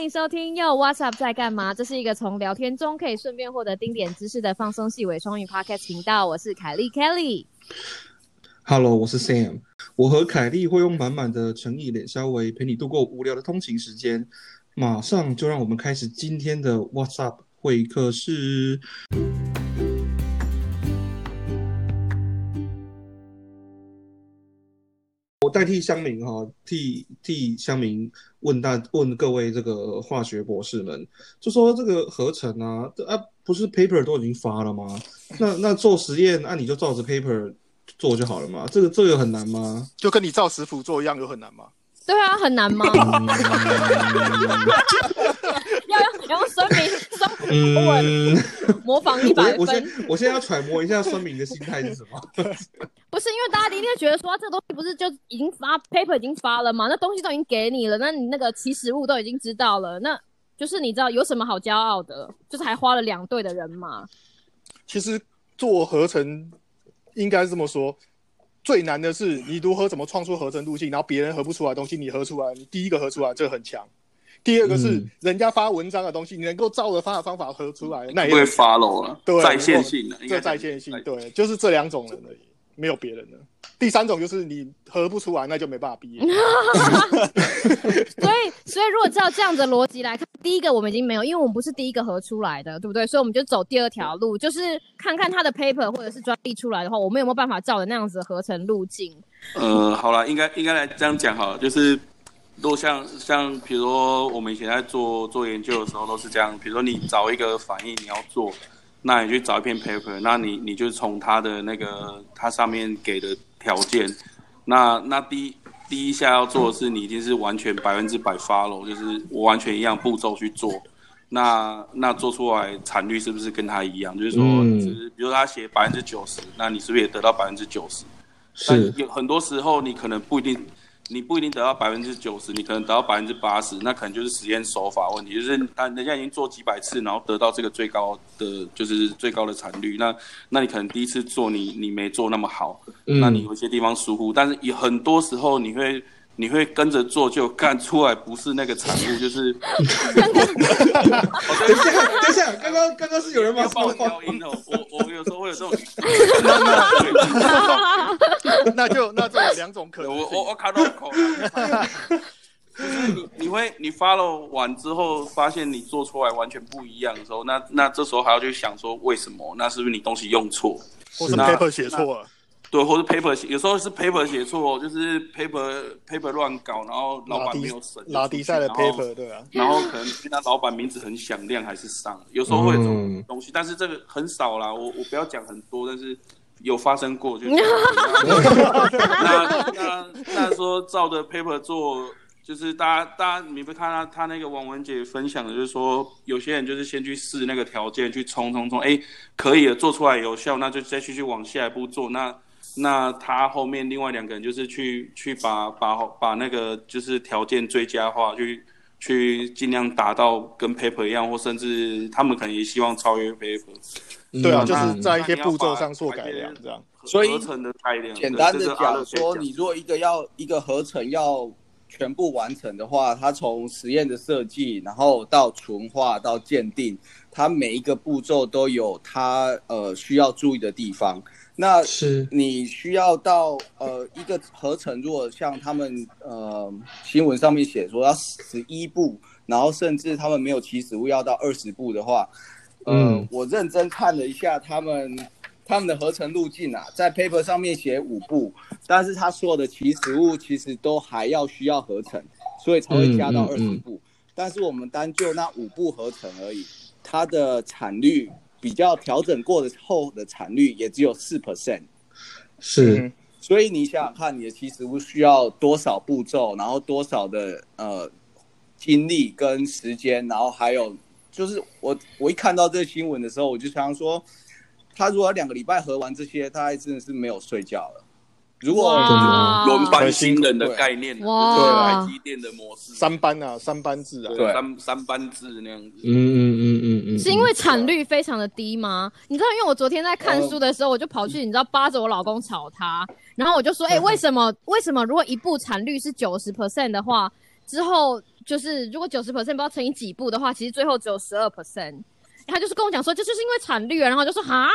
欢迎收听又 What's Up 在干嘛？这是一个从聊天中可以顺便获得丁点知识的放松细微双语 Podcast 频道。我是凯莉 Kelly。Hello，我是 Sam。我和凯莉会用满满的诚意脸稍微陪你度过无聊的通勤时间。马上就让我们开始今天的 What's Up 会客室。我代替乡民哈，替替乡民问大问各位这个化学博士们，就说这个合成啊，啊不是 paper 都已经发了吗？那那做实验，那、你就照着 paper 做就好了嘛？这个这个很难吗？就跟你照食谱做一样，有很难吗？对啊，很难吗？要用要用声明声 文嗯，模仿一百我我先，我现在要揣摩一下孙明的心态是什么？不是因为大家一定会觉得说，这个东西不是就已经发 paper 已经发了嘛？那东西都已经给你了，那你那个起始物都已经知道了，那就是你知道有什么好骄傲的？就是还花了两队的人嘛。其实做合成应该是这么说，最难的是你如何怎么创出合成路径，然后别人合不出来的东西你合出来，你第一个合出来，这个很强。第二个是嗯人家发文章的东西，你能够照着他的方法合出来，那也不会 follow 了，对在线性的，这在线性，对，就是这两种人而已，没有别人了。第三种就是你合不出来，那就没办法毕业。所以，所以如果照这样子的逻辑来看，第一个我们已经没有，因为我们不是第一个合出来的，对不对？所以我们就走第二条路，就是看看他的 paper 或者是专利出来的话，我们有没有办法照着那样子的合成路径？呃，好了，应该应该来这样讲好了，就是如果像像比如说我们以前在做做研究的时候都是这样，比如说你找一个反应你要做，那你去找一篇 paper，那你你就从它的那个它上面给的条件，那那第一第一下要做的是你一定是完全百分之百 follow，就是我完全一样步骤去做。那那做出来产率是不是跟它一样？就是说，嗯就是比如说他写百分之九十，那你是不是也得到百分之九十？但是有很多时候你可能不一定，你不一定得到百分之九十，你可能得到百分之八十，那可能就是实验手法问题，就是他人家已经做几百次，然后得到这个最高的就是最高的产率，那那你可能第一次做你你没做那么好，嗯那你有些地方疏忽，但是有很多时候你会。你会跟着做，就干出来不是那个产物，就是。等一下，等一下，刚刚刚刚是有人把要帮我手放调音哦，我我有时候会有这种，那就那就有两种可能性。我我我卡到口了。就是你你会你 follow 完之后，发现你做出来完全不一样的时候，那那这时候还要去想说为什么？那是不是你东西用错？或是那 paper 写错了，对，或者 paper 写，有时候是 paper 写错，就是 paper paper 乱搞，然后老板没有审拉低赛的然后 paper，对啊，然后可能跟他老板名字很响亮，还是上，有时候会有这种嗯东西，但是这个很少啦。我我不要讲很多，但是有发生过，就是那那那说照着 paper 做，就是大家大家你不看他他那个王文姐分享的，就是说有些人就是先去试那个条件，去冲冲冲，哎，可以了，做出来有效，那就再继续往下一步做。那那他后面另外两个人就是去去把把把那个就是条件最佳化，去去尽量达到跟 paper 一样，或甚至他们可能也希望超越 paper。对啊，嗯就是在一些步骤上做改良，这样。所以合成的改良，简单的讲说，你如果一个要一个合成要全部完成的话，它从实验的设计，然后到纯化到鉴定，它每一个步骤都有它呃需要注意的地方。那是。你需要到呃一个合成，如果像他们呃新闻上面写说要十一步，然后甚至他们没有起始物要到二十步的话，呃，嗯。我认真看了一下他们他们的合成路径啊，在 paper 上面写五步，但是他所有的起始物其实都还要需要合成，所以才会加到二十嗯。嗯嗯步。但是我们单就那五步合成而已，它的产率比较调整过的后的产率也只有四 percent。是嗯所以你想想看，你的起始物需要多少步骤，然后多少的呃精力跟时间，然后还有就是我我一看到这个新闻的时候，我就常说，他如果两个礼拜合完这些，他还真的是没有睡觉了。如果哇。轮班新人的概念，哇。就是台积电的模式，三班啊，三班制啊，对三三班制那样子。嗯嗯嗯嗯嗯，是因为产率非常的低吗？你知道，因为我昨天在看书的时候，我就跑去，你知道，扒着我老公吵他，然后我就说，哎、为什么为什么如果一部产率是九十 percent 的话，之后就是如果九十 percent 不知道乘以几部的话，其实最后只有十二。percent。他就是跟我讲说，这就是因为产率啊，然后就说哈，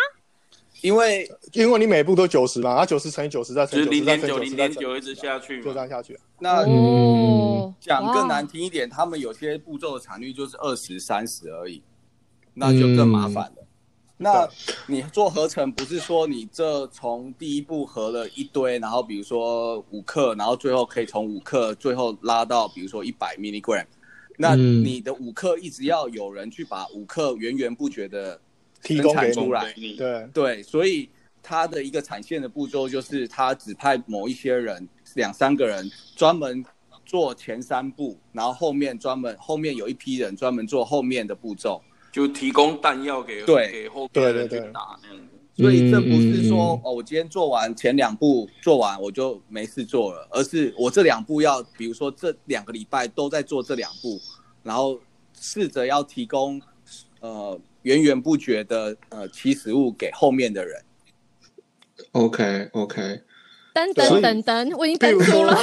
因为因为你每步都九十嘛，然后九十乘以九十再乘以九十再乘以零点九零九十再乘以点九一直下去。就这样下去。那哦，讲更难，听一点，他们有些步骤的产率就是二十三十而已，那就更麻烦了。那你做合成不是说你这从第一步合了一堆，然后比如说五克，然后最后可以从五克最后拉到比如说一百 milligram，那嗯你的五克一直要有人去把五克源源不绝的提供给出来，你对，对，所以它的一个产线的步骤就是，他指派某一些人，两三个人专门做前三步，然后后面专门后面有一批人专门做后面的步骤。就提供弹药给对给后面人对对对去打那样子。所以这不是说、嗯哦，我今天做完前两步做完我就没事做了，而是我这两步要，比如说这两个礼拜都在做这两步，然后试着要提供呃源源不绝的呃起始物给后面的人。OK OK，等等等等，我已经比如说登出了。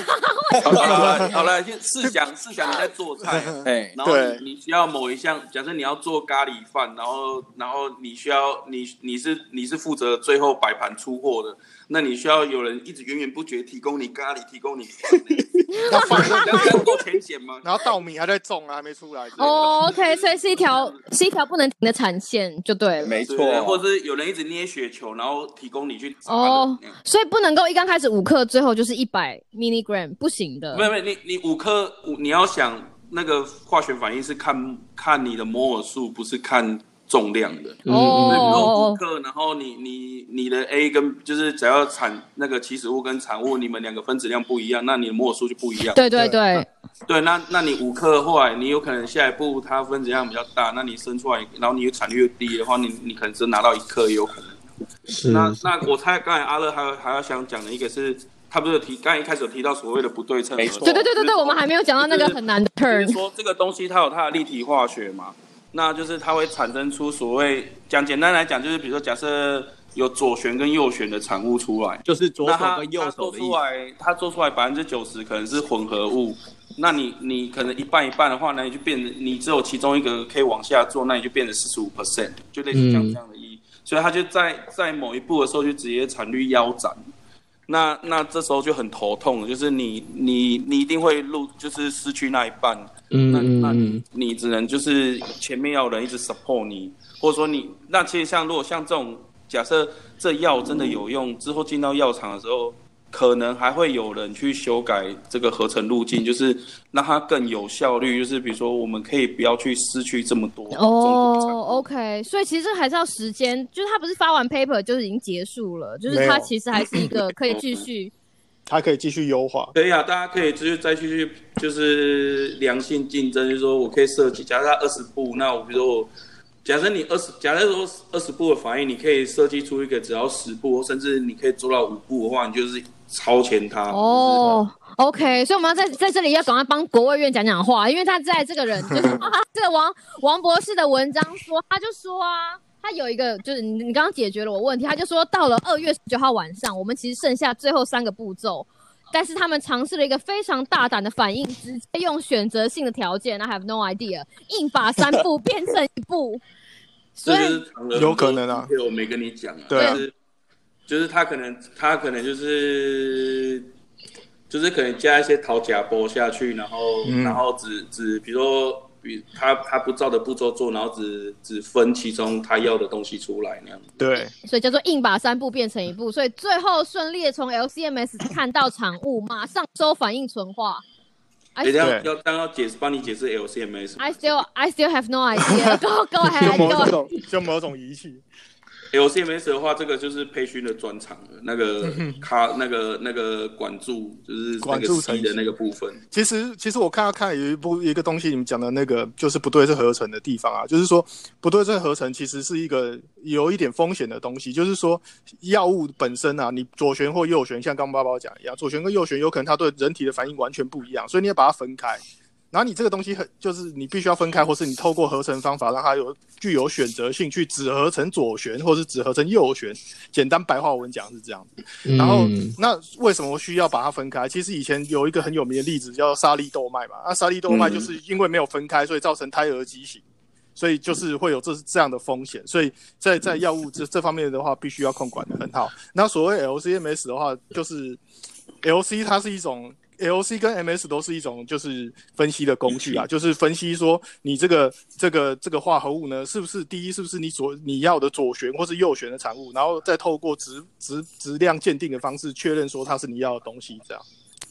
好了好了好了，先试想试想你在做菜，哎，然后你你需要某一项，假设你要做咖喱饭，然后然后你需要你你是你是负责最后摆盘出货的，那你需要有人一直源源不绝提供你咖喱，提供你饭，那饭这样这样够浅显吗？然后稻米还在种啊，还没出来。哦，OK，所以是一条是一条不能停的产线就对了。没错，或者是有人一直捏雪球，然后提供你去哦所以不能够一刚开始五克，最后就是一百 milligram，不行的。没有没有，你你五克五，你要想那个化学反应是看看你的摩尔数，不是看重量的。嗯所以比如说五哦，克，然后你你你的 A 跟就是只要产那个起始物跟产物，你们两个分子量不一样，那你的摩尔数就不一样。对对对，对，那那你五克后来你有可能下一步它分子量比较大，那你生出来，然后你产率又低的话，你你可能只拿到一克也有可能。是那那我猜刚才阿乐还有还要想讲的一个是，他不是提刚才一开始有提到所谓的不对称，没错对对对对对，我们还没有讲到那个很难的就是 turn。说这个东西它有它的立体化学嘛，那就是它会产生出所谓讲简单来讲，就是比如说假设有左旋跟右旋的产物出来，就是左手跟右它做手的。出来，它做出来百分之九十可能是混合物，那你你可能一半一半的话，那你就变成你只有其中一个可以往下做，那你就变成四十五 percent，就类似像嗯这样的意义。所以它就在在某一步的时候就直接产率腰斩。那那这时候就很头痛，就是你你你一定会录，就是失去那一半。嗯那你你只能就是前面要有人一直 support 你，或者说你那其实像如果像这种假设这药真的有用，之后进到药厂的时候，可能还会有人去修改这个合成路径，就是让它更有效率。就是比如说我们可以不要去失去这么多哦，OK，所以其实这还是要时间，就是他不是发完 paper 就是已经结束了，就是他其实还是一个可以继续。它可以继续优化。可以啊，大家可以继续再继续就是良性竞争，就是说我可以设计，假设它二十步，那我比如说我假设你二十，假设说二十步的反应，你可以设计出一个只要十步，甚至你可以做到五步的话，你就是超前它。哦，OK，所以我们要在在这里要赶快帮国卫院讲讲话，因为他在这个人就是啊，这个王王博士的文章说，他就说啊，他有一个就是你你刚刚解决了我问题，他就说到了二月十九号晚上，我们其实剩下最后三个步骤。但是他们尝试了一个非常大胆的反应，直接用选择性的条件，I have no idea，硬把三步变成一步。所以有可能啊很多 detail 我没跟你讲啊。对啊就是他可能他可能就是就是可能加一些桃夹波下去，然后、嗯然后只只比如说比他他不照的步骤做，然后只只分其中他要的东西出来那样子。对，所以叫做硬把三步变成一步，所以最后顺利的从 LCMS 看到产物，马上收反应存化。定要要当要解释帮你解释 LCMS。I still I still have no idea. Go go 就 ahead. 某 Go. 种就某种仪器。LCMS 的话，这个就是培训的专场了，那个卡那个那个管住就是那个管住 C 的那个部分。其实，其实我看到看有一部一个东西，你们讲的那个就是不对称合成的地方啊，就是说不对称合成其实是一个有一点风险的东西，就是说药物本身啊，你左旋或右旋，像刚刚爸爸讲一样，左旋跟右旋有可能它对人体的反应完全不一样，所以你要把它分开。然后你这个东西很就是你必须要分开，或是你透过合成方法让它有具有选择性，去只合成左旋或是只合成右旋。简单白话文讲是这样子。然后嗯那为什么需要把它分开？其实以前有一个很有名的例子叫沙利豆麦嘛，那沙利豆麦就是因为没有分开，所以造成胎儿畸形。所以就是会有这这样的风险，所以在在药物这这方面的话，必须要控管的很好。那所谓 LCMS 的话，就是 LC 它是一种 LC 跟 MS 都是一种就是分析的工具啊，就是分析说你这个这个这个化合物呢，是不是第一是不是你左你要的左旋或是右旋的产物，然后再透过质质质量鉴定的方式确认说它是你要的东西，这样。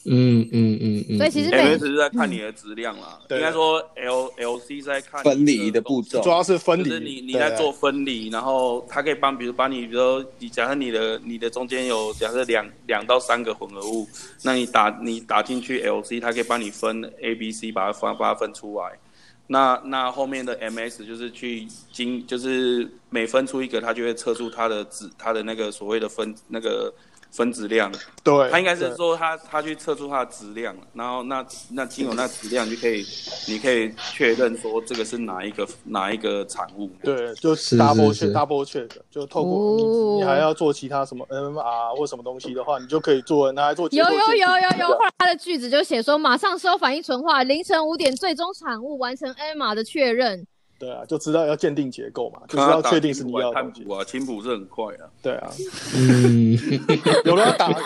嗯嗯嗯嗯，所以其实每 M S 是在看你的质量啦，对应该说 L L C 是在看分离的步骤。主要是分离，就是你你在做分离，然后它可以帮，比如帮你，比如说你假设你的你的中间有假设两两到三个混合物，那你打你打进去 LC，它可以帮你分 A、B、C，把它分把它分出来。那那后面的 MS 就是去经，就是每分出一个，它就会测出它的质，它的那个所谓的分那个分子量。对，他应该是说他他去测出它的质量，然后那那经由那质量就可以，你可以确认说这个是哪一个哪一个产物。对，就是是 double 是 check double check，就透过你、哦你还要做其他什么 NMR 或什么东西的话，你就可以做拿来做有有有有有，后来他的句子就写说，马上收反应纯化，凌晨五点最终产物完成 MR 的确认。对啊，就知道要鉴定结构嘛，就是要确定是你要的东西还看谱。啊，清谱是很快啊。对啊，嗯，有人要打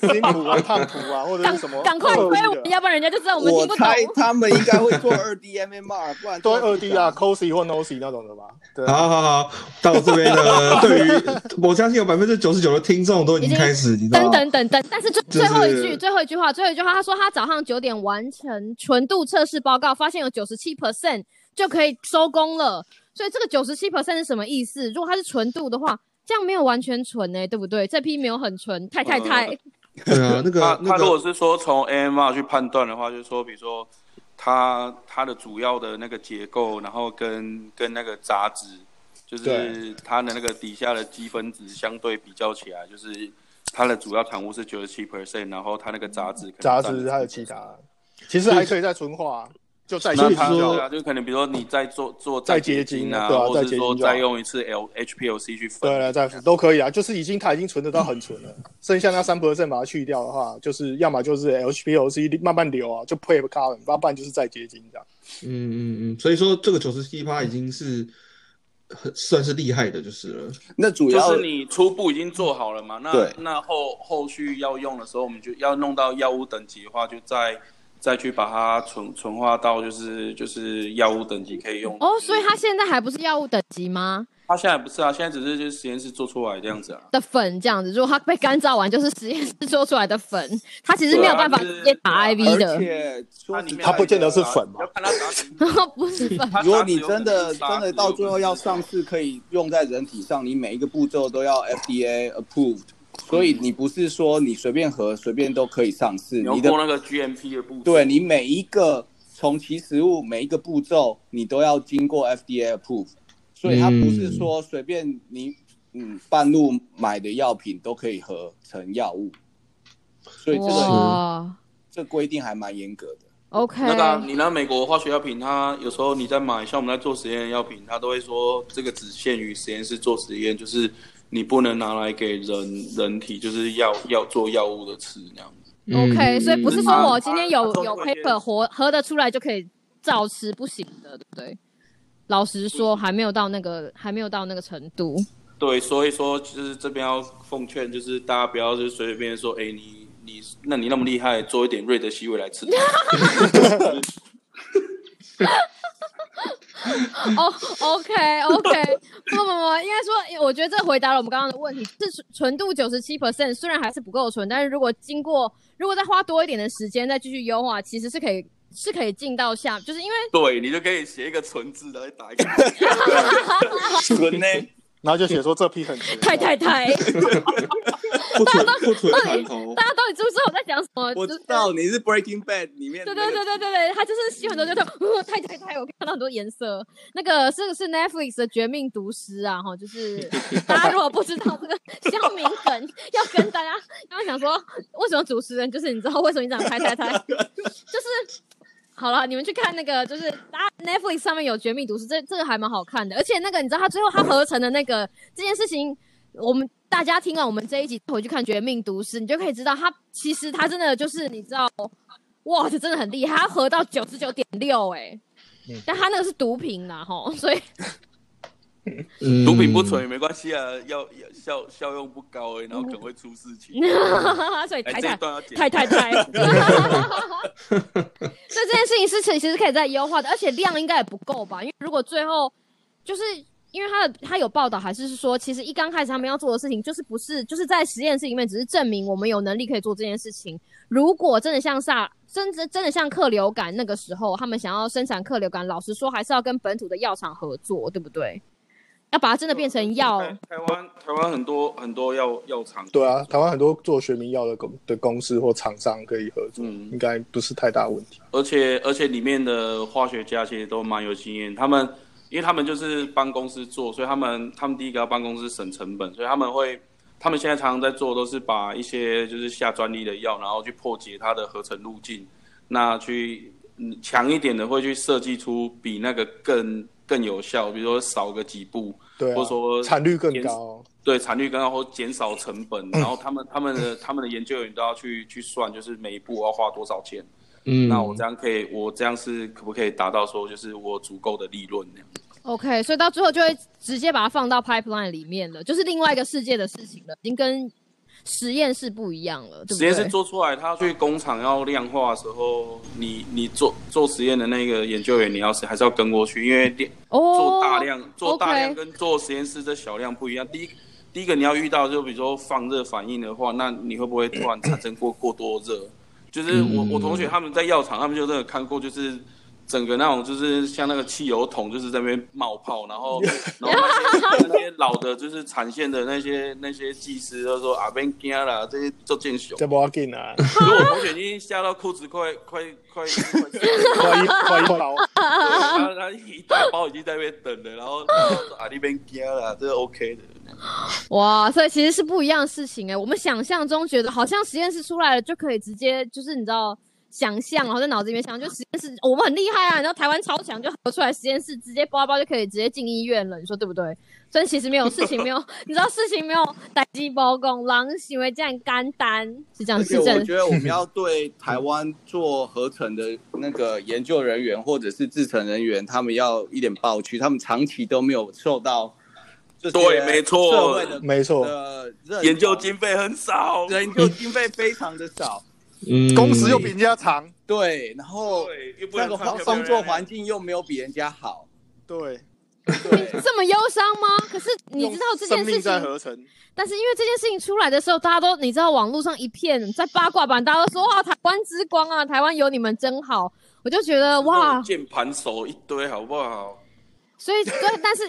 金谱 啊、烫谱啊，或者赶是什么赶快推我的，要不然人家就知道我们听不懂。我猜他们应该会做二 D MMR，不然对二 D 啊、做 COSY 或 NOSY 那种的吧？对啊，好好好，到这边呢，对于我相信有百分之九十九的听众都已经开始，你知道等吗？等等等，但是最就是最后一句，最后一句话，最后一句话，他说他早上九点完成纯度测试报告，发现有九十七 percent 就可以收工了。所以这个九十七 percent 是什么意思？如果它是纯度的话，这样没有完全纯呢、对不对？这批没有很纯，太太太，对啊，那个他那个，他如果是说从 AMR 去判断的话，就是说，比如说它它的主要的那个结构，然后跟跟那个杂质，就是它的那个底下的积分子相对比较起来，就是它的主要产物是九十七 percent，然后它那个杂质杂质还有其他，其实还可以再纯化，就再那结晶就它对啊，就可能比如说你再做做再结结晶啊，对啊再或者是说结晶再用一次 L HPLC 去分。对了，再都可以啊，就是已经它已经存得到很纯了，剩下那三 percent 把它去掉的话，就是要么就是 L H P L C 慢慢流啊，就 p r e carbon，要不然就是再结晶这样。嗯嗯嗯，所以说这个九十七趴已经是很算是厉害的，就是了。那主要就是你初步已经做好了嘛，那那后后续要用的时候，我们就要弄到药物等级的话，就再再去把它纯纯化到就是就是药物等级可以用。哦，所以它现在还不是药物等级吗？它现在不是啊，现在只是就是实验室做出来这样子啊。的粉这样子，如果它被干燥完，就是实验室做出来的粉，它其实没有办法直接打 IV 而的，且说实它它不见得是粉嘛 不是粉。如果你真的真的到最后要上市，可以用在人体上，你每一个步骤都要 FDA approved，所以你不是说你随便合随便都可以上市，你的你要过那个 GMP 的步骤。对你每一个从其实物每一个步骤，你都要经过 FDA approve，所以它不是说随便你嗯半路买的药品都可以合成药物，所以这个这规定还蛮严格的。，OK，那个啊、你拿美国化学药品，它有时候你在买，像我们在做实验的药品，它都会说这个只限于实验室做实验，就是你不能拿来给人人体，就是要要做药物的吃那样子。OK，所以不是说我嗯今天有有 paper 活合得出来就可以照吃，不行的，对不对？老实说，还没有到那个还没有到那个程度。对，所以说就是这边要奉劝，就是大家不要就是随随便便说，哎、你你那你那么厉害，做一点瑞德西韦来吃。哦，OK OK，不不不，应该说，我觉得这回答了我们刚刚的问题。是纯度九十七 percent，虽然还是不够纯，但是如果经过，如果再花多一点的时间再继续优化，其实是可以是可以进到下，就是因为对你就可以写一个纯字来打一个。纯呢？然后就写说这批很纯，太太太，不纯不纯盘头大，家到底知不知道我在讲什么？我知道你是 Breaking Bad 里面对对对对对对，他就是吸很多就就呃太太太，我看到很多颜色。那个是是 Netflix 的《绝命毒师》啊，哈，就是大家如果不知道这个乡民梗，要跟大家刚刚想说，为什么主持人就是你知道为什么你讲太太太，就是好了，你们去看那个，就是大家 Netflix 上面有《绝命毒师》，这这个还蛮好看的。而且那个，你知道他最后他合成的那个这件事情，我们大家听完我们这一集回去看《绝命毒师》，你就可以知道他其实他真的就是你知道，哇，这真的很厉害，他合到九十九点六哎，但他那个是毒品呐吼，所以嗯毒品不纯也没关系啊，要要效效用不高哎、然后可能会出事情。哎，所以台台这一段要剪太太 太，所以这件事情是其实可以再优化的，而且量应该也不够吧？因为如果最后就是因为他的他有报道，还是说其实一刚开始他们要做的事情就是不是就是在实验室里面只是证明我们有能力可以做这件事情。如果真的像萨真真真的像克流感那个时候，他们想要生产克流感，老实说还是要跟本土的药厂合作，对不对？要把它真的变成药。台台湾台湾很多很多药药厂，对啊，台湾很多做学名药的公的公司或厂商可以合作，嗯应该不是太大问题。而且而且里面的化学家其实都蛮有经验，他们因为他们就是帮公司做，所以他们他们第一个要帮公司省成本，所以他们会他们现在常常在做都是把一些就是下专利的药，然后去破解它的合成路径，那去嗯强一点的会去设计出比那个更更有效，比如说少个几步，对啊或者，说产率更减高。对产率更高或减少成本，然后他们他们的他们的研究员都要去去算，就是每一步要花多少钱。嗯，那我这样可以，我这样是可不可以达到说，就是我足够的利润那样？OK，所以到最后就会直接把它放到 pipeline 里面了，就是另外一个世界的事情了，已经跟实验室不一样了，对不对？实验室做出来，他去工厂要量化的时候，你你做做实验的那个研究员，你要是还是要跟过去，因为量哦，做大量做大量跟做实验室这小量不一样。第一第一个你要遇到，就比如说放热反应的话，那你会不会突然产生过过多热？就是我嗯我同学他们在药厂，他们就真的看过，就是整个那种就是像那个汽油桶，就是在那边冒泡，然后 然后那些那些老的，就是产线的那些那些技师都说啊，别惊啦，这些做见熊。这不要紧啊，所以我同学已经吓到裤子快快快快快 快一快一包，他他一大包已经在那边等了，然后然后说啊那边惊啦，这是 OK 的。哇，所以其实是不一样的事情哎、我们想象中觉得好像实验室出来了就可以直接就是你知道想象，然后在脑子里面想，就实验室、我们很厉害啊，然后台湾超强就合出来实验室直接包包就可以直接进医院了，你说对不对？所以其实没有事情没有，你知道事情没有打击包公，狼行为这样干单是这样是这样我觉得我们要对台湾做合成的那个研究人员或者是制成人员，他们要一点报屈，他们长期都没有受到对没错。社会的没错。的认同研究经费很少，研究经费非常的少，嗯。工时又比人家长，对，然后对，又不那个工工作环境又没有比人家好，对，对，这么忧伤吗？可是你知道这件事用生命在情，但是因为这件事情出来的时候，大家都你知道网络上一片在八卦版，大家都说哇台湾之光啊，台湾有你们真好，我就觉得哇，键盘手一堆，好不好？所以所以，但是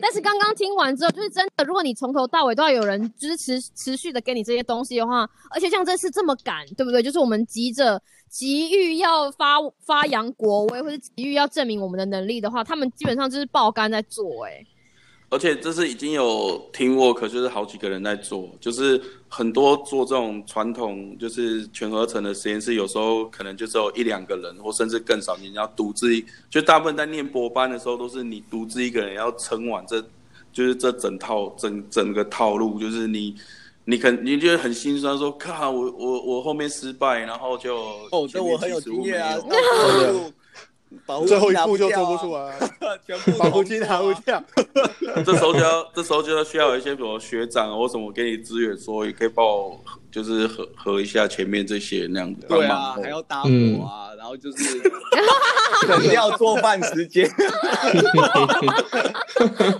但是刚刚听完之后，就是真的，如果你从头到尾都要有人支持持续的给你这些东西的话，而且像这次这么赶，对不对？就是我们急着急于要发发扬国威，或者急于要证明我们的能力的话，他们基本上就是爆肝在做、欸，而且这是已经有 team work，就是好几个人在做，就是很多做这种传统就是全合成的实验室，有时候可能就只有一两个人，或甚至更少，你要独自一，就大部分在念博班的时候，都是你独自一个人要撑完这，就是这整套整整个套路，就是你。你肯你觉得很心酸，说靠我我我后面失败，然后就哦，这我很有经验啊 保护最后一步就做不出来，全部保护金拿不掉。这时候就要，这时候就要需要有一些什么学长或什么给你支援，说也可以帮我，就是合合一下前面这些那样子帮对啊忙，。还要搭伙啊，然后就是省掉做饭时间。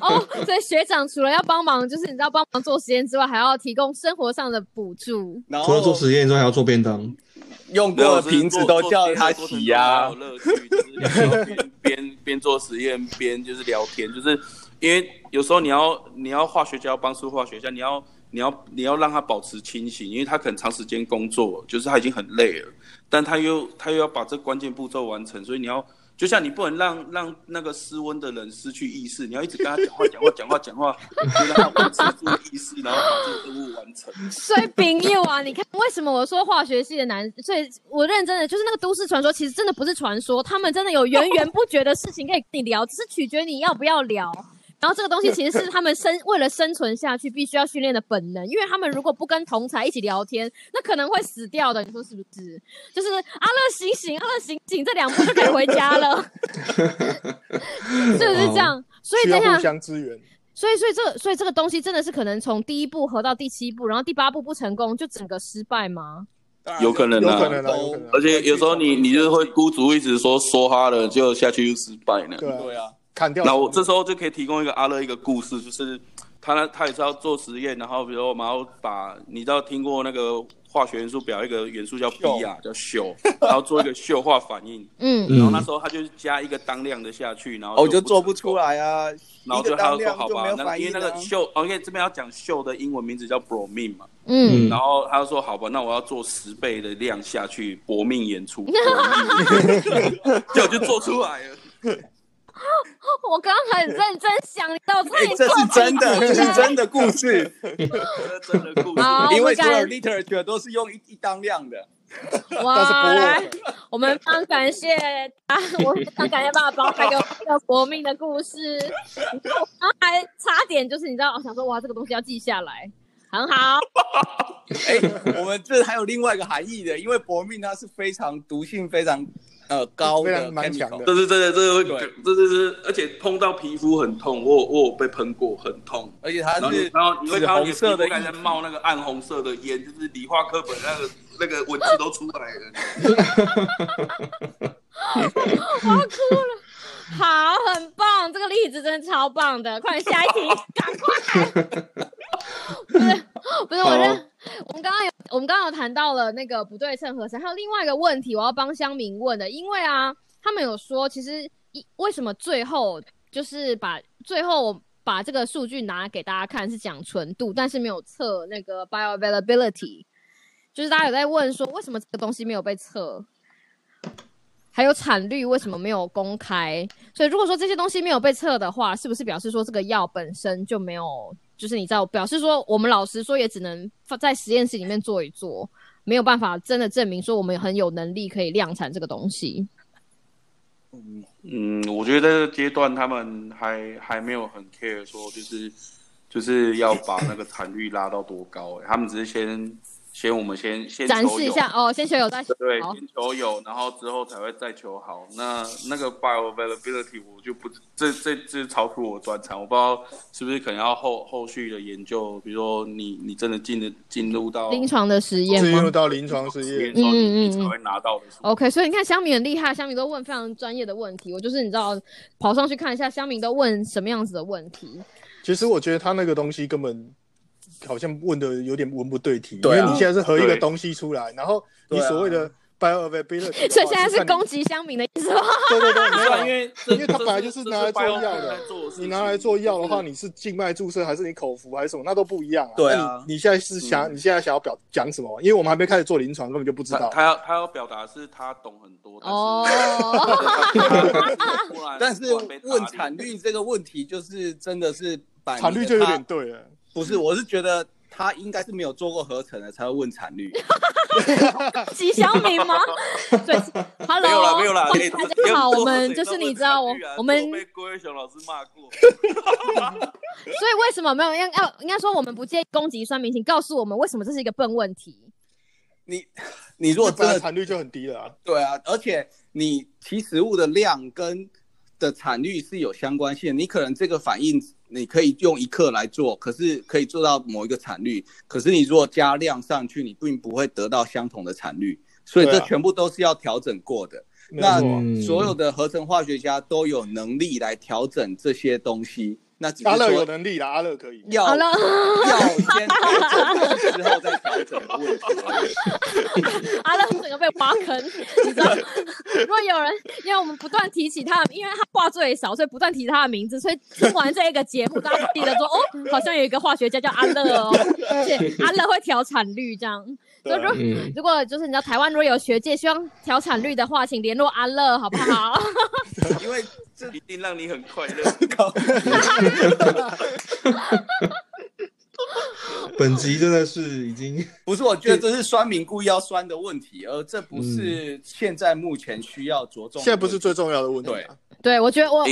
哦，所以学长除了要帮忙，就是你知道帮忙做实验之外，还要提供生活上的补助。然后除了做后实验之外，还要做便当。用的瓶子都叫他洗呀、有乐趣，就是边 边边做实验边就是聊天，就是因为有时候你要你要化学家要帮助化学家，你要你要你要让他保持清醒，因为他可能长时间工作，就是他已经很累了，但他又他又要把这关键步骤完成，所以你要就像你不能让让那个失温的人失去意识，你要一直跟他讲话讲话讲话讲话，让他维持住意识，然后把这个任务完成。所以冰友啊，你看为什么我说化学系的男，所以我认真的就是那个都市传说，其实真的不是传说，他们真的有源源不绝的事情可以跟你聊，只是取决你要不要聊。然后这个东西其实是他们生为了生存下去必须要训练的本能，因为他们如果不跟同才一起聊天，那可能会死掉的。你说是不是？就是阿乐醒醒，阿乐醒醒，这两步就可以回家了，是不是这样？所以需要互等一下，相支援。所以所以这所以这个东西真的是可能从第一步合到第七步，然后第八步不成功，就整个失败吗？有可能啊有可能啊有可能啊而且有时候你你就是会孤注一直说说哈了，就下去又失败呢。对啊，砍掉。那我这时候就可以提供一个阿乐一个故事，就是他呢他也是要做实验，然后比如我们要把你知道听过那个化学元素表一个元素叫 B 啊，叫溴，然后做一个溴化反应，嗯，然后那时候他就加一个当量的下去，然后哦我就做不出。来啊，然后就他就说好吧那因为那个啊。溴，OK 这边要讲溴的英文名字叫 bromine 嘛，嗯，然后他就说好吧，那我要做十倍的量下去，搏命演出，结果 就做出来了。我刚刚很认真想，你知道哎，这是真的，这是真的故事，这是真的故事。因为所有 literature 都是用一一当量的。哇，来，我们非常感谢啊，我非常感谢爸爸帮我给我这个搏命的故事。你看我刚才差点就是你知道，我想说哇，这个东西要记下来，很好。哎，我们这还有另外一个含义的，因为搏命它是非常毒性非常呃高的非常蛮强的是真的，这个会对，这是而且碰到皮肤很痛，我我有被喷过，很痛。而且它是然后你会紫看到你色的皮肤开始冒那个暗红色的烟，就是理化课本那个那个文字都出来 了。好，很棒，这个例子真的超棒的，快点下一题，赶快。不是不是，我认 我们刚刚有我们刚刚有谈到了那个不对称合成，还有另外一个问题，我要帮乡民问的，因为啊，他们有说，其实一为什么最后就是把最后把这个数据拿给大家看是讲纯度，但是没有测那个 bioavailability，就是大家有在问说，为什么这个东西没有被测？还有产率为什么没有公开？所以如果说这些东西没有被测的话，是不是表示说这个药本身就没有？就是你知道，表示说我们老实说也只能放在实验室里面做一做，没有办法真的证明说我们很有能力可以量产这个东西。嗯，我觉得阶段他们还还没有很 care 说就是就是要把那个产率拉到多高、他们只是先先我们先先展示一下哦，先求有再对，先求有，然后之后才会再求好。那那个 bioavailability 我就不，这这这超出我专长，我不知道是不是可能要后后续的研究，比如说你你真的进的进入到临床的实验进入到临床实验嗯嗯你才会拿到的。？OK，所以你看香米很厉害，香米都问非常专业的问题。我就是你知道跑上去看一下香米都问什么样子的问题。其实我觉得他那个东西根本好像问的有点文不对题，对啊因为你现在是合一个对东西出来，然后你所谓的 bioavailability，所以现在是攻击香民的意思吗？对对对，没有因为因为它本来就是拿来做药的的你拿来做药的话，你是静脉注射还是你口服还是什么，那都不一样啊。对啊你你现在是想、你现在想要表讲什么？因为我们还没开始做临床，根本就不知道。他他要他要表达是他懂很多，哦，但是问产率这个问题，就是真的是产率就有点对了。不是，我是觉得他应该是没有做过合成的才会问产率。吉祥米吗？对，Hello，没有啦，没有啦。大家好，我们就是你知道，我我们被郭伟雄老师骂过。所以为什么没有要要应该说我们不介意攻击酸民，请告诉我们为什么这是一个笨问题？你你如果真的产率就很低了啊。对啊，而且你其食物的量跟的产率是有相关性。你可能这个反应你可以用一克来做，可是可以做到某一个产率，可是你如果加量上去，你并不会得到相同的产率。所以这全部都是要调整过的。那所有的合成化学家都有能力来调整这些东西，那只阿乐有能力啦，阿乐可以。要好了 要先调整之后再调整的问题。阿乐整个被挖坑，你知道？如果有人，因为我们不断提起他，因为他话最少，所以不断提他的名字，所以听完这一个节目，大家记得说，哦，好像有一个化学家叫阿乐哦，而且阿乐会调产率这样。所以如嗯，如果就是你知道台湾如果有学界希望调产率的话，请联络阿乐好不好？因为这一定让你很快乐。本集真的是已经 不是，我觉得这是酸民故意要酸的问题，而这不是现在目前需要着重。现在不是最重要的问题啊。对，我觉得我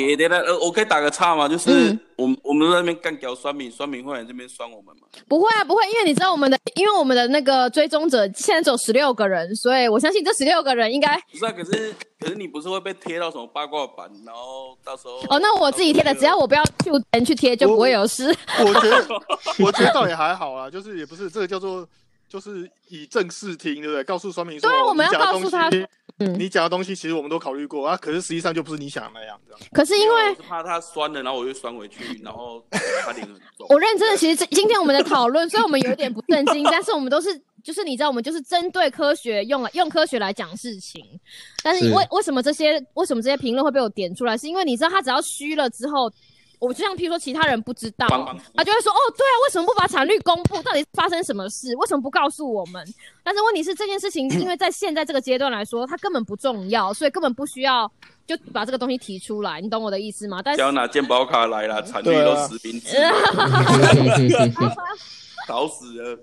我可以打个岔吗？就是嗯我们、我们在那边干掉酸民，酸民会来这边酸我们吗？不会啊，不会，因为你知道我们的，因为我们的那个追踪者现在只有十六个人，所以我相信这十六个人应该不是啊，可是可是你不是会被贴到什么八卦版，然后到时候哦，那我自己贴的，只要我不要去人去贴，就不会有事。我觉得，我觉得倒也还好啊，就是也不是这个叫做，就是以正视听，对不对？告诉酸民说，哦对啊我们要告诉他西嗯你讲的东西其实我们都考虑过啊，可是实际上就不是你想的那样，这样。可是因为是怕他酸了，然后我又酸回去，然后他脸很重。我认真的，其实这今天我们的讨论，虽然我们有点不正经，但是我们都是，就是你知道，我们就是针对科学用了用科学来讲事情。但是是为为什么这些为什么这些评论会被我点出来？是因为你知道，他只要虚了之后，我就像譬如说其他人不知道，他就会说哦，对啊，为什么不把产率公布？到底发生什么事？为什么不告诉我们？但是问题是这件事情，因为在现在这个阶段来说，它根本不重要，所以根本不需要就把这个东西提出来，你懂我的意思吗？但是只要拿健保卡来了，产率都对啊实名制，搞死了。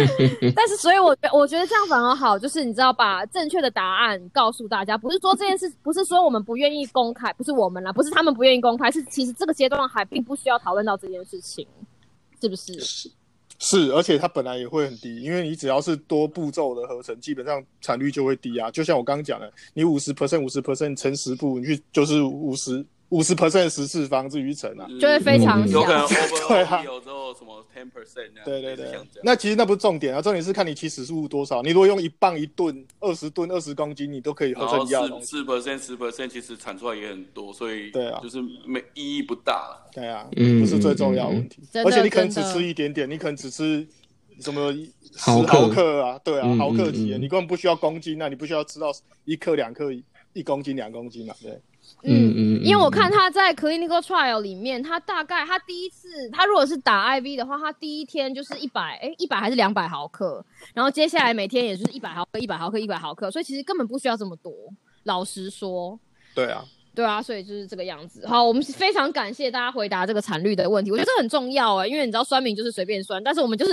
但是，所以我觉我觉得这样反而好，就是你知道把正确的答案告诉大家，不是说这件事，不是说我们不愿意公开，不是我们啦，不是他们不愿意公开，是其实这个阶段还并不需要讨论到这件事情，是不是？是，而且它本来也会很低，因为你只要是多步骤的合成，基本上产率就会低啊。就像我刚刚讲的，你五十 percent 五十 percent 乘十步，你去就是五十五十 percent 十次方至于乘啊。就会非常有可能 对啊有时候什么 ten percent 那样，对对对那其实那不是重点啊，重点是看你起始数多少。你如果用一磅一吨、二十吨、二十公斤，你都可以合成一样的东西。四四 percent 十 percent 其实产出来也很多，所以对啊就是没意义不大了。对啊，嗯不是最重要的问题。而且你可能只吃一点点，你可能只吃什么十毫克啊，对啊，嗯毫克级的，嗯嗯你根本不需要公斤啊，你不需要吃到一克、两克、一公斤、两公斤嘛，对。嗯嗯嗯因为我看他在 clinical trial 里面，他大概他第一次，他如果是打 IV 的话，他第一天就是一百，哎，一百还是两百毫克，然后接下来每天也就是一百毫克、一百毫克、一百毫克，所以其实根本不需要这么多。老实说，对啊，对啊，所以就是这个样子。好，我们非常感谢大家回答这个产率的问题，我觉得这很重要哎、因为你知道酸民就是随便酸，但是我们就是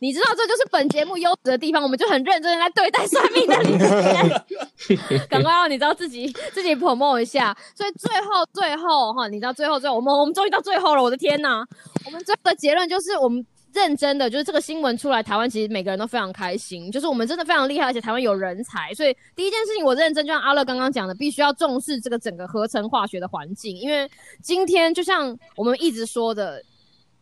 你知道这就是本节目优质的地方，我们就很认真的在对待酸民的理解。赶快让你知道自己自己 promote 一下，所以最后最后哈，你知道最后最后我们我们终于到最后了，我的天呐！我们最后的结论就是我们。认真的，就是这个新闻出来，台湾其实每个人都非常开心，就是我们真的非常厉害，而且台湾有人才，所以第一件事情我认真，就像阿乐刚刚讲的，必须要重视这个整个合成化学的环境，因为今天就像我们一直说的，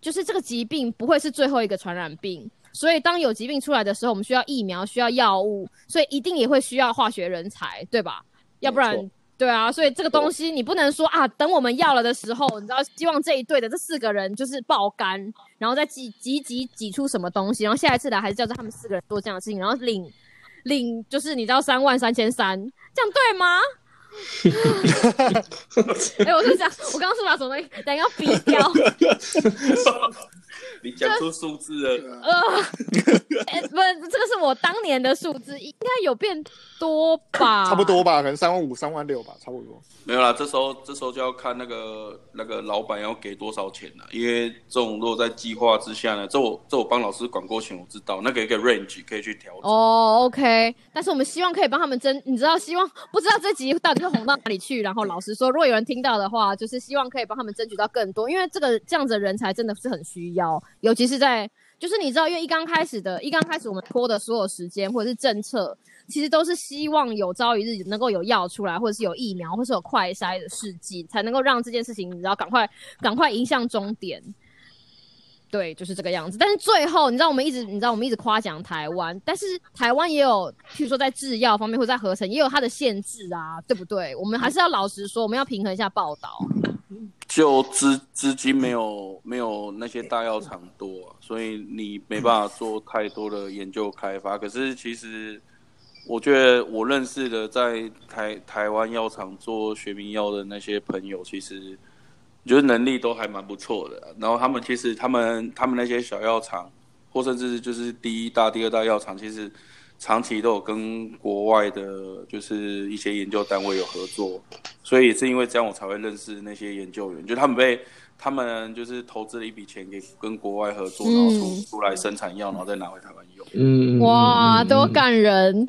就是这个疾病不会是最后一个传染病，所以当有疾病出来的时候，我们需要疫苗，需要药物，所以一定也会需要化学人才，对吧？要不然。对啊，所以这个东西你不能说啊，等我们要了的时候，你知道，希望这一队的这四个人就是爆肝，然后再挤挤挤挤出什么东西，然后下一次来还是叫着他们四个人做这样的事情，然后领领就是你知道三万三千三，这样对吗？哎、我就想，我刚刚是把什么等要逼掉？你讲出数字了，呃，哎不，这个是我当年的数字，应该有变多吧？差不。多吧，可能三万五、三万六吧，差不多。没有啦，这时候这时候就要看那个那个老板要给多少钱了，因为这种如果在计划之下呢，这我这我帮老师管过钱，我知道那个一个 range 可以去调整。哦、o k 但是我们希望可以帮他们争，你知道，希望不知道这集到底会红到哪里去。然后老实说，如果有人听到的话，就是希望可以帮他们争取到更多，因为这个这样子的人才真的是很需要，尤其是在就是你知道，因为一刚开始的，一刚开始我们拖的所有时间或者是政策，其实都是希望有朝一日能够有药出来，或者是有疫苗，或是有快筛的试剂，才能够让这件事情你知道赶快赶快迎向终点。对，就是这个样子。但是最后，你知道我们一直，你知道我们一直夸奖台湾，但是台湾也有，譬如说在制药方面或者在合成也有它的限制啊，对不对？我们还是要老实说，我们要平衡一下报道。就资资金没有没有那些大药厂多、所以你没办法做太多的研究开发。可是其实我觉得我认识的在台台湾药厂做学名药的那些朋友，其实觉得能力都还蛮不错的。然后他们其实他们他们那些小药厂，或甚至就是第一大、第二大药厂，其实长期都有跟国外的，就是一些研究单位有合作。所以也是因为这样，我才会认识那些研究员，就他们被他们就是投资了一笔钱给跟国外合作，然后出出来生产药，然后再拿回台湾用。嗯，哇，多感人！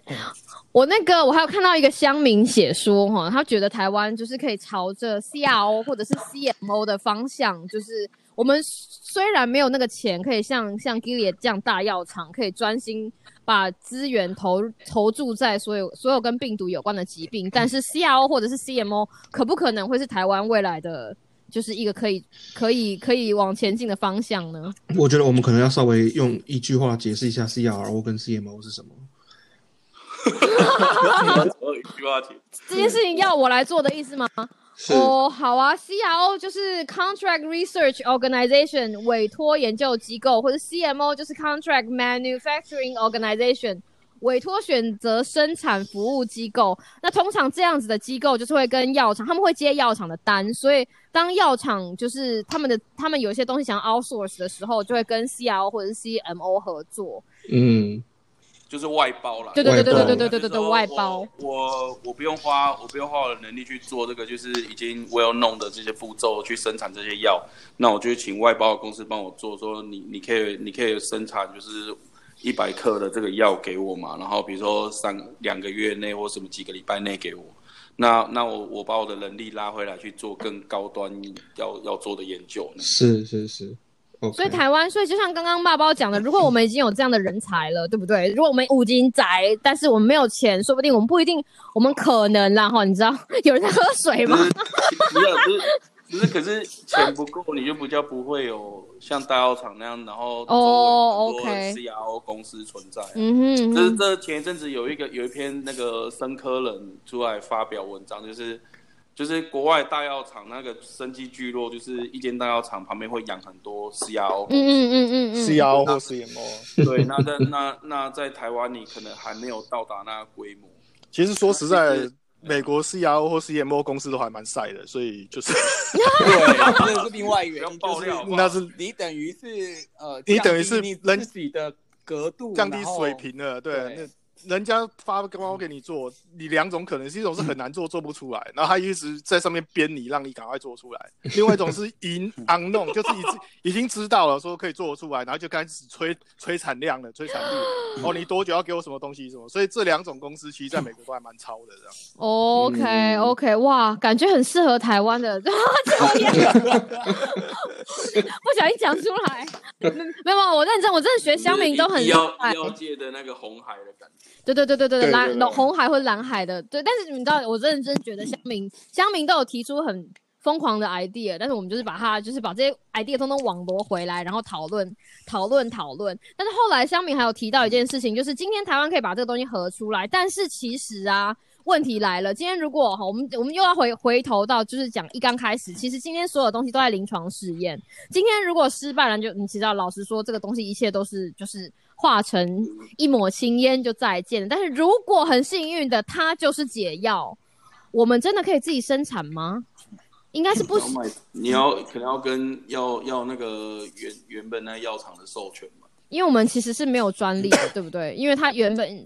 我那个我还有看到一个乡民写说哈，他觉得台湾就是可以朝着 CRO 或者是 CMO 的方向，就是我们虽然没有那个钱，可以像像 Gilead 这样大药厂，可以专心把资源投投注在所有所有跟病毒有关的疾病，但是 CRO 或者是 CMO 可不可能会是台湾未来的就是一个可以可以可以往前进的方向呢？我觉得我们可能要稍微用一句话解释一下 CRO 跟 CMO 是什么。一句话题，这件事情要我来做的意思吗？是哦，好啊，CRO 就是 Contract Research Organization 委托研究机构，或者 CMO 就是 Contract Manufacturing Organization 委托选择生产服务机构。那通常这样子的机构就是会跟药厂，他们会接药厂的单，所以当药厂就是他们的他们有一些东西想要 outsource 的时候，就会跟 CRO 或者是 CMO 合作。嗯，就是外包啦。对对对对外包对对对对对，外包。我我我不用花，我不用花我的能力去做这个，就是已经 well known 的这些步骤去生产这些药，那我就请外包的公司帮我做，说你你可以你可以生产就是一百克的这个药给我嘛，然后比如说三两个月内或什么几个礼拜内给我，那那我我把我的能力拉回来去做更高端要要做的研究。是是是。OK 所以台湾，所以就像刚刚爸包讲的，如果我们已经有这样的人才了，对不对？如果我们五金宅，但是我们没有钱，说不定我们不一定，我们可能啦哈，你知道有人在喝水吗？不是，不是，不是，可是钱不够，你就比较不会有像大药厂那样，然后哦周围很多 OK CRO 公司存在。嗯哼嗯哼，这这前一阵子有一个有一篇那个生科人出来发表文章，就是就是国外大药厂那个生机聚落，就是一间大药厂旁边会养很多 CRO 嗯嗯嗯嗯嗯，CRO 或 CMO。对，那在那那在台湾你可能还没有到达那个规模。其实说实在，美国 CRO 或 CMO 公司都还蛮晒的，所以就是 对，那是另外一个原因，那是你等于是呃，你等于是你人自己的格度，降低水平了。对，对那人家发包给你做，你两种可能是一种是很难做，做不出来，然后他一直在上面编你，让你赶快做出来；另外一种是 in unknown，就是已经已经知道了说可以做得出来，然后就开始催催产量了，催产率。哦，你多久要给我什么东西什么？所以这两种公司其实在美国都还蛮超的这样。OK OK，哇，感觉很适合台湾的，不小心讲出来，没没有，我认真，我真的学乡民都很厉医药害医。药界的那个红海的感觉。对对对对对蓝对红海或蓝海的，对。但是你知道，我认真觉得乡民乡民都有提出很疯狂的 idea，但是我们就是把它就是把这些 idea 通通网罗回来，然后讨论讨论讨论。但是后来乡民还有提到一件事情，就是今天台湾可以把这个东西合出来，但是其实啊。问题来了，今天如果哈，我们我们又要回回头到就是讲一刚开始，其实今天所有东西都在临床试验。今天如果失败了，就你知道，老实说，这个东西一切都是就是化成一抹青烟就再见了。但是如果很幸运的，它就是解药，我们真的可以自己生产吗？应该是不行，你要可能要跟要要那个原原本那药厂的授权嘛。因为我们其实是没有专利的，对不对？因为它原本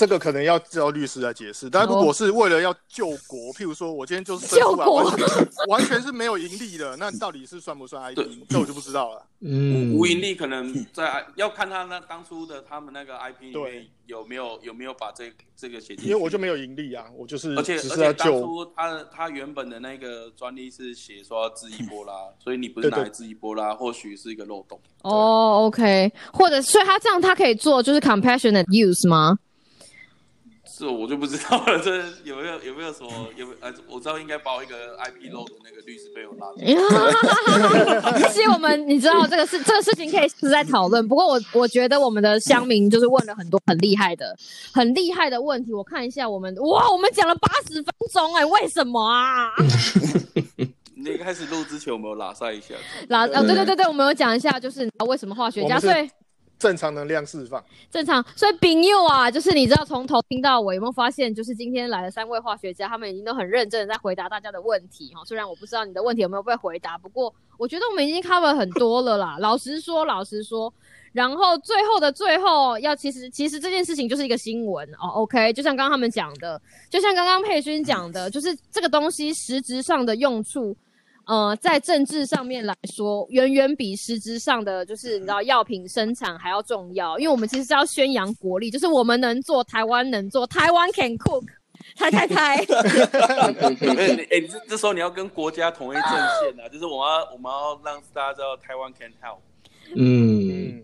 这个可能要叫律师来解释，但如果是为了要救国，譬如说我今天就是救国完全 完全是没有盈利的，那到底是算不算 IP？对这我就不知道了。嗯，无盈利可能在要看他那当初的他们那个 IP 里面对有没有有没有把这这个写进去，因为我就没有盈利啊，我就是而且只是要而且当。初他他原本的那个专利是写说要治伊波拉，所以你不是拿来治伊波拉，或许是一个漏洞。哦，OK，或者所以他这样他可以做就是 compassionate use 吗？这我就不知道了，这有没有有没有什么有没有？呃，我知道应该包一个 IP 漏的那个律师被我拉走。其实我们你知道这个事这个事情可以是在讨论，不过我我觉得我们的乡民就是问了很多很厉害的很厉害的问题。我看一下我们哇，我们讲了八十分钟哎、为什么啊？你一开始录之前有没有拉塞一下？拉啊哦对对对对，我们有讲一下就是你知道为什么化学家，所以。正常能量释放。正常，所以丙佑啊，就是你知道从头听到尾，有没有发现，就是今天来的三位化学家，他们已经都很认真的在回答大家的问题哈。虽然我不知道你的问题有没有被回答，不过我觉得我们已经 cover 很多了啦。老实说，老实说，然后最后的最后，要其实其实这件事情就是一个新闻哦。OK，就像刚刚他们讲的，就像刚刚佩勋讲的，就是这个东西实质上的用处。呃，在政治上面来说，远远比实质上的就是你知道药品生产还要重要，因为我们其实是要宣扬国力，就是我们能做，台湾能做，台湾 can cook，太太太，哎、你哎、你这这时候你要跟国家统一阵线啊，就是我们要我们要让大家知道台湾 can help。嗯，嗯，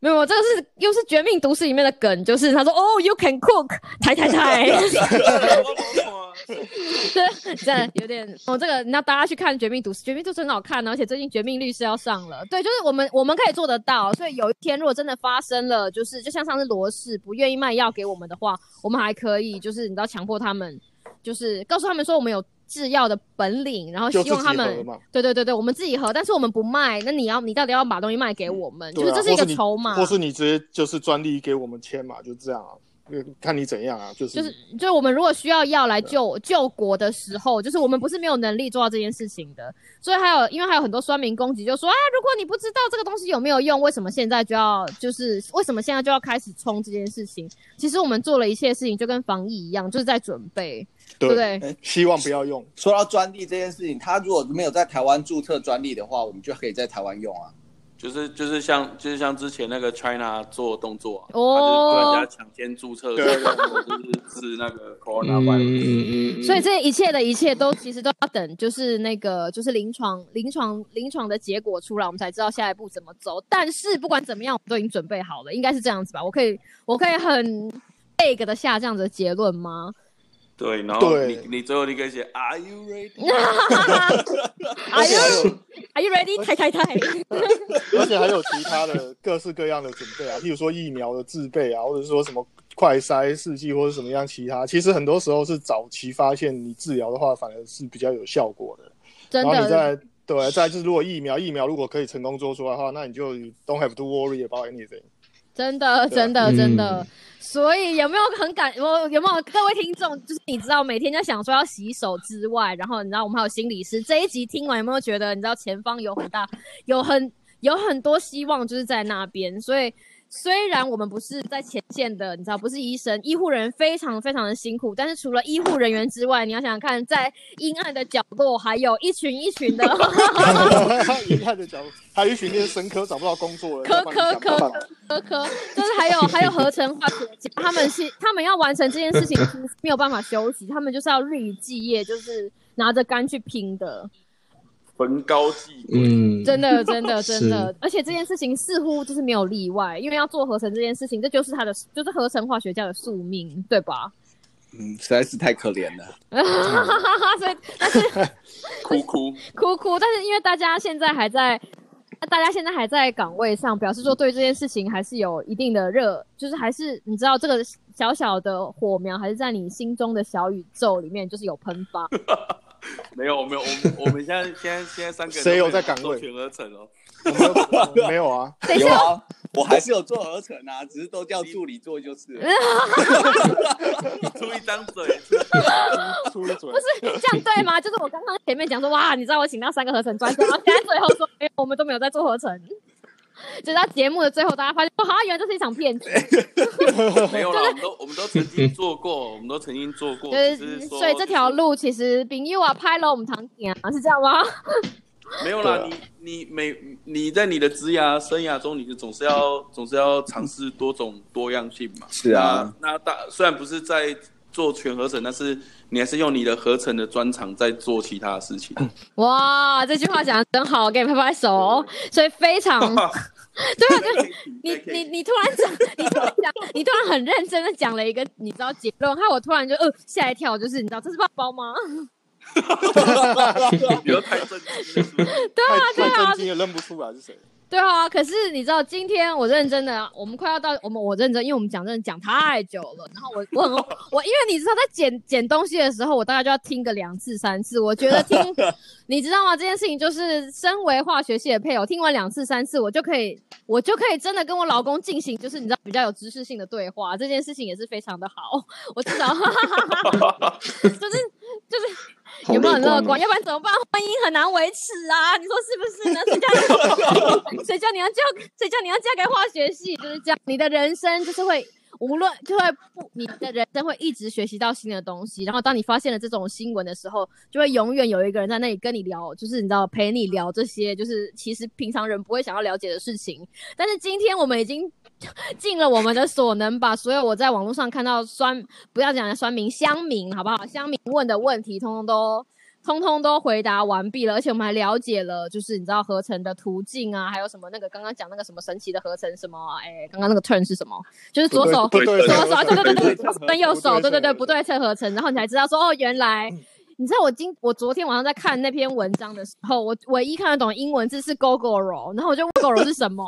没有，这个是又是《绝命毒师》里面的梗，就是他说哦，you can cook，太太太，对，真的有点哦，这个那大家去看《绝命毒师》，《绝命毒师》很好看，而且最近《绝命律师》要上了，对，就是我们我们可以做得到，所以有一天如果真的发生了，就是就像上次罗氏不愿意卖药给我们的话，我们还可以就是你知道强迫他们，就是告诉他们说我们有制药的本领，然后希望他们。对对对对，我们自己喝，但是我们不卖，那你要你到底要把东西卖给我们，就是这是一个筹码，或是你直接就是专利给我们签嘛，就这样看你怎样啊，就是就是就是我们如果需要药来救救国的时候，就是我们不是没有能力做到这件事情的。所以还有，因为还有很多酸民攻击，就说啊，如果你不知道这个东西有没有用，为什么现在就要就是为什么现在就要开始冲这件事情？其实我们做了一切事情，就跟防疫一样，就是在准备，对不对，对？希望不要用。说到专利这件事情，他如果没有在台湾注册专利的话，我们就可以在台湾用啊。就是就是像就是像之前那个 China 做动作、啊，哦他就是跟人家抢先注册，对对对就是治那个 corona 嗯 virus。嗯嗯，所以这一切的一切都其实都要等，就是那个就是临床临床临床的结果出来，我们才知道下一步怎么走。但是不管怎么样，我们都已经准备好了，应该是这样子吧？我可以我可以很 big 的下这样子的结论吗？对，然后对你你最后你可以写 Are you ready？Are you Are you ready？太太太，而且还有其他的各式各样的准备啊，譬如说疫苗的制备啊，或者说什么快筛试剂或者什么样其他，其实很多时候是早期发现你治疗的话，反而是比较有效果的。真然后你的再对，再就是如果疫苗疫苗如果可以成功做出来的话，那你就 don't have to worry about anything。真的真的真的嗯。所以有没有很感？我有没有各位听众？就是你知道每天在想说要洗手之外，然后你知道我们还有心理师。这一集听完有没有觉得你知道前方有很大、有很有很多希望，就是在那边。所以虽然我们不是在前线的，你知道不是医生，医护人员非常非常的辛苦，但是除了医护人员之外，你要想想看，在阴暗的角落还有一群一群的阴暗的角落，还有一群那些生科找不到工作了，科科要帮你想办法科科，就是还有还有合成化学家，他们是他们要完成这件事情，没有办法休息，他们就是要日以继夜，就是拿着肝去拼的，焚高祭贵。嗯，真的真的 真的，而且这件事情似乎就是没有例外，因为要做合成这件事情，这就是他的就是合成化学家的宿命，对吧？嗯，实在是太可怜了。所以但是 哭哭，哭哭，但是因为大家现在还在，大家现在还在岗位上，表示说对这件事情还是有一定的热，就是还是你知道这个小小的火苗还是在你心中的小宇宙里面，就是有喷发。没有没有，我们我们现在现在现在三个人谁有在岗位做全合成哦。我没有啊，等一下，有啊，我还是有做合成啊，只是都叫助理做就是了。出一张嘴，出一嘴。这样对吗？就是我刚刚前面讲说，哇，你知道我请到三个合成专家，然后现在最后说，没有，我们都没有在做合成。直到节目的最后，大家发现，哇，原来这是一场骗局。没有啦，我们都我们都曾经做过，我们都曾经做过，就是只是所以这条路其实丙佑啊拍了我们场景啊，是这样吗？没有啦，啊你你每你在你的职涯生涯中，你总是要总是要尝试多种多样性嘛。是啊那那大虽然不是在做全合成，但是你还是用你的合成的专长在做其他的事情。哇，这句话讲的真好，给你拍拍手哦。所以非常 对啊，就你 你你突然讲，你突然讲，你突然很认真的讲了一个你知道结论，害我突然就呃吓一跳，就是你知道这是包包吗？不要太震惊了，是不是对啊对啊太太震惊也，认不出来是谁。对啊，可是你知道今天我认真的，我们快要到我们我认真，因为我们讲真的讲太久了，然后我我很我因为你知道在剪剪东西的时候，我大概就要听个两次三次，我觉得听 你知道吗？这件事情就是身为化学系的配偶，听完两次三次，我就可以我就可以真的跟我老公进行就是你知道比较有知识性的对话，这件事情也是非常的好，我至少就 是就是。好有没有很乐乐观？要不然怎么办？婚姻很难维持啊！你说是不是呢？谁叫你 谁叫你要嫁谁叫你要嫁给化学系？就是这样，你的人生就是会无论就会不，你的人生会一直学习到新的东西。然后当你发现了这种新闻的时候，就会永远有一个人在那里跟你聊，就是你知道陪你聊这些，就是其实平常人不会想要了解的事情。但是今天我们已经 尽了我们的所能，把所有我在网络上看到酸，不要讲酸民乡民，好不好？乡民问的问题，通通都。通通都回答完毕了，而且我们还了解了，就是你知道合成的途径啊，还有什么那个刚刚讲那个什么神奇的合成什么，哎，刚刚那个 turn 是什么？就是左手对左手，对对对对，跟右手，对对对，不不对称合成，然后你才知道说哦，原来。你知道我今我昨天晚上在看那篇文章的时候，我唯一看得懂英文字是 Gogoro，然后我就问 Gogoro 是什么，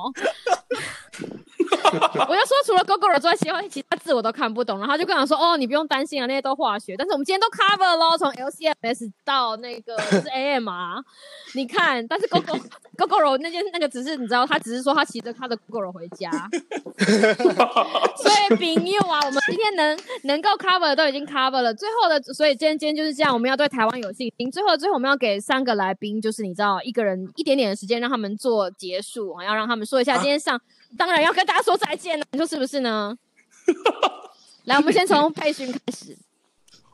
我就说除了 Gogoro 之外，其他其他字我都看不懂，然后他就跟我说哦，你不用担心啊，那些都化学，但是我们今天都 cover 咯，从 LCMS 到那个就是 AMR，你看，但是 Gogo Gogoro 那件那个只是你知道，他只是说他骑着他的 Gogoro 回家，所以朋友啊，我们今天能能够 cover 的都已经 cover 了，最后的，所以今天今天就是这样，我们要对台湾有信心。最后最后我们要给三个来宾，就是你知道一个人一点点的时间让他们做结束，要让他们说一下今天上，当然要跟大家说再见了，你说是不是呢？来，我们先从佩勋开始。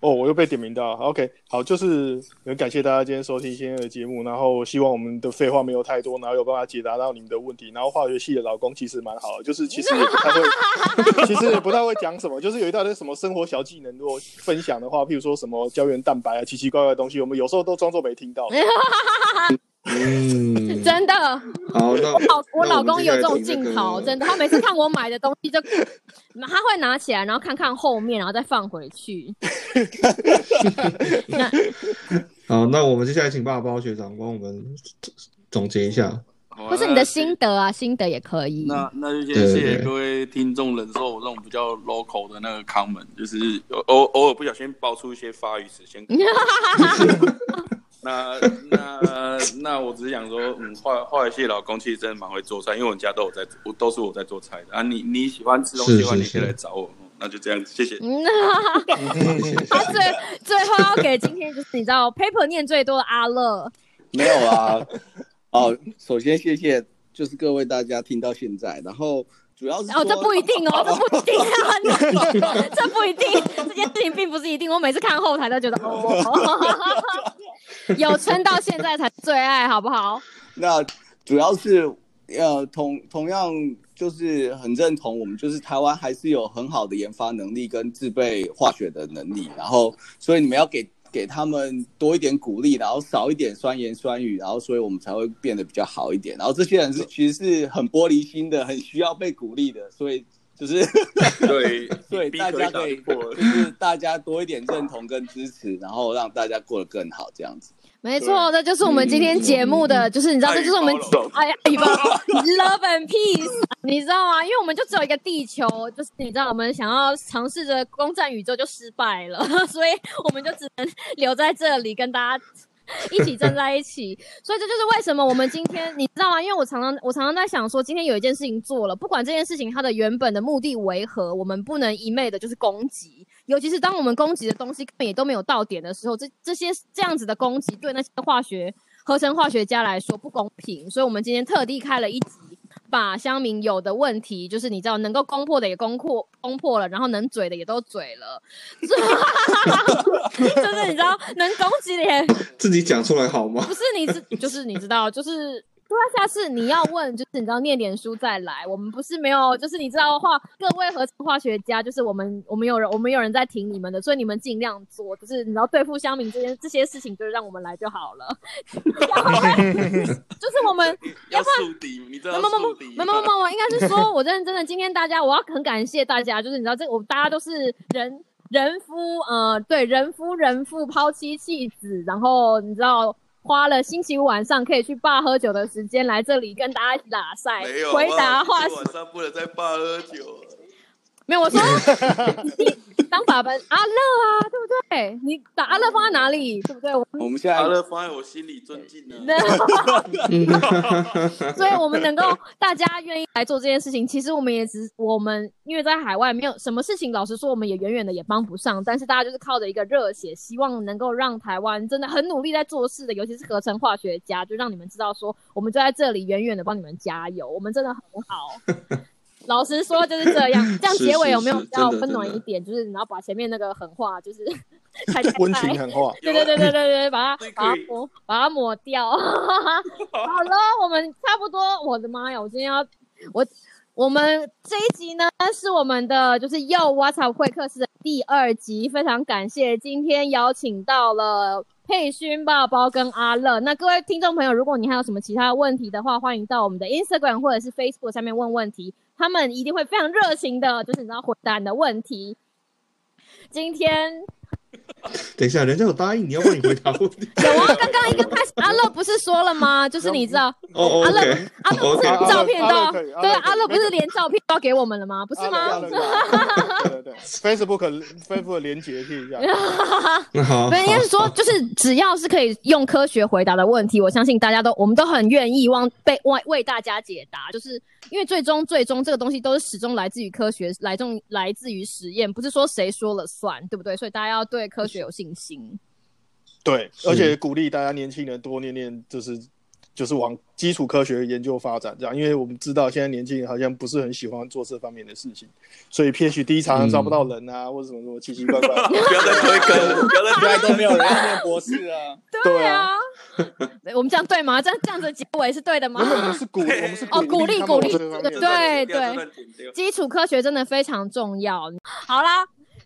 哦，我又被点名到。OK，好，就是很感谢大家今天收听今天的节目，然后希望我们的废话没有太多，然后有办法解答到你们的问题。然后化学系的老公其实蛮好的，就是其实也不太会，其实也不太会讲什么，就是有一大堆什么生活小技能，如果分享的话，譬如说什么胶原蛋白啊，奇奇怪怪的东西，我们有时候都装作没听到。嗯，真的，好，那我老我老公有这种镜头，真的，他每次看我买的东西就，他会拿起来，然后看看后面，然后再放回去。那 好，那我们接下来请爸包学长帮我们总结一下。或是你的心得啊，心得也可以。那那就先谢谢各位听众忍受我这种比较 local 的那个 comment，就是偶偶尔不小心爆出一些发语词，先。那那那我只是想说，嗯，化化学系老公其实真的蛮会做菜，因为我们家都有在，我都是我在做菜的啊。你你喜欢吃东西的话，你可以来找我。嗯那就这样子，谢谢。嗯，他最最后要给今天就是你知道 paper 念最多的阿乐，没有啊。哦，首先谢谢，就是各位大家听到现在，然后主要是哦，这说不一定哦，这不一定啊，这不一定，这件事情并不是一定。我每次看后台都觉得哦，有撑到现在才最爱，好不好？那主要是呃同同样就是很认同我们就是台湾还是有很好的研发能力跟自备化学的能力，然后所以你们要给给他们多一点鼓励，然后少一点酸言酸语，然后所以我们才会变得比较好一点。然后这些人是其实是很玻璃心的，很需要被鼓励的，所以就是对 对大家可以 就是大家多一点认同跟支持，然后让大家过得更好这样子。没错，这就是我们今天节目的，就是你知道，这就是我们哎呀，一包 love and peace，你知道吗？因为我们就只有一个地球，就是你知道，我们想要尝试着攻占宇宙就失败了，所以我们就只能留在这里跟大家。一起站在一起，所以这就是为什么我们今天你知道吗？因为我常常我常常在想说，今天有一件事情做了，不管这件事情它的原本的目的为何，我们不能一昧的就是攻击，尤其是当我们攻击的东西根本也都没有到点的时候，这这些这样子的攻击对那些化学合成化学家来说不公平，所以我们今天特地开了一集。把乡民有的问题，就是你知道能够攻破的也攻破攻破了，然后能嘴的也都嘴了，就是你知道能攻击的也自己讲出来好吗不？是你知，就是你知道，就是对啊，下次你要问，就是你知道念点书再来。我们不是没有，就是你知道化各位合成化学家，就是我们我们有人我们有人在挺你们的，所以你们尽量做，就是你知道对付乡民这件这些事情，就是让我们来就好了。就是我们 要树敌，你知道树敌没有没应该是说，我认真的，今天大家我要很感谢大家，就是你知道这我大家都是人人夫，呃，对，人夫人妇抛妻弃子，然后你知道花了星期五晚上可以去爸喝酒的时间来这里跟大家一起拉赛没有，回答话晚上不能在爸喝酒。没有，我说你当爸爸阿乐啊，对不对？你把阿乐放在哪里，对不对？我我们现在阿乐，放在我心里尊敬呢。所以我们能够大家愿意来做这件事情，其实我们也只我们因为在海外没有什么事情，老实说我们也远远的也帮不上，但是大家就是靠着一个热血，希望能够让台湾真的很努力在做事的，尤其是合成化学家，就让你们知道说，我们就在这里远远的帮你们加油，我们真的很好。老实说就是这样，这样是结尾有没有是比较温暖一点？就是你要把前面那个狠话，就是 太太温情狠话。对对对对对对，把它把它抹把它抹掉。好了，我们差不多。我的妈呀！我今天要我我们这一集呢是我们的就是又 WhatsApp 会客室的第二集，非常感谢今天邀请到了佩勋爸包跟阿乐。那各位听众朋友，如果你还有什么其他的问题的话，欢迎到我们的 Instagram 或者是 Facebook 上面问问题，他们一定会非常热情的，就是你知道回答你的问题。今天 等一下，人家有答应你要帮你回答问题。有啊，刚刚一刚开始阿乐不是说了吗？就是你知道，哦阿乐阿乐不是照片都对阿乐不是连照片都要给我们了吗？不是吗？对对对，Facebook Facebook 连接贴一下。那好，不是，应该是说，就是只要是可以用科学回答的问题，我相信大家都，我们都很愿意往被为为大家解答。就是因为最终最终这个东西都是始终来自于科学，来自来自于实验，不是说谁说了算，对不对？所以大家要对科学有信心。对，而且鼓励大家年轻人多念念，就是就是往基础科学研究发展这样，因为我们知道现在年轻人好像不是很喜欢做这方面的事情，所以 PhD 常常招不到人啊，或者什么什么奇奇怪怪的。不要再推坑，不要再现在推都没有人要念博士啊。对啊，对我们这样对吗？这样这样子的结尾是对的吗我？们是鼓，我们是哦鼓励鼓励这个对对基础科学真的非常重要。好啦，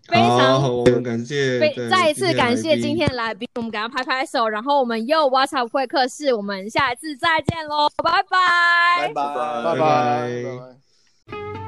非常，我们感谢，再一次感谢今天的来宾，我们给他拍拍手，然后我们又 What's Up 会客室，我们下一次再见喽，拜拜，拜拜。拜拜。拜拜。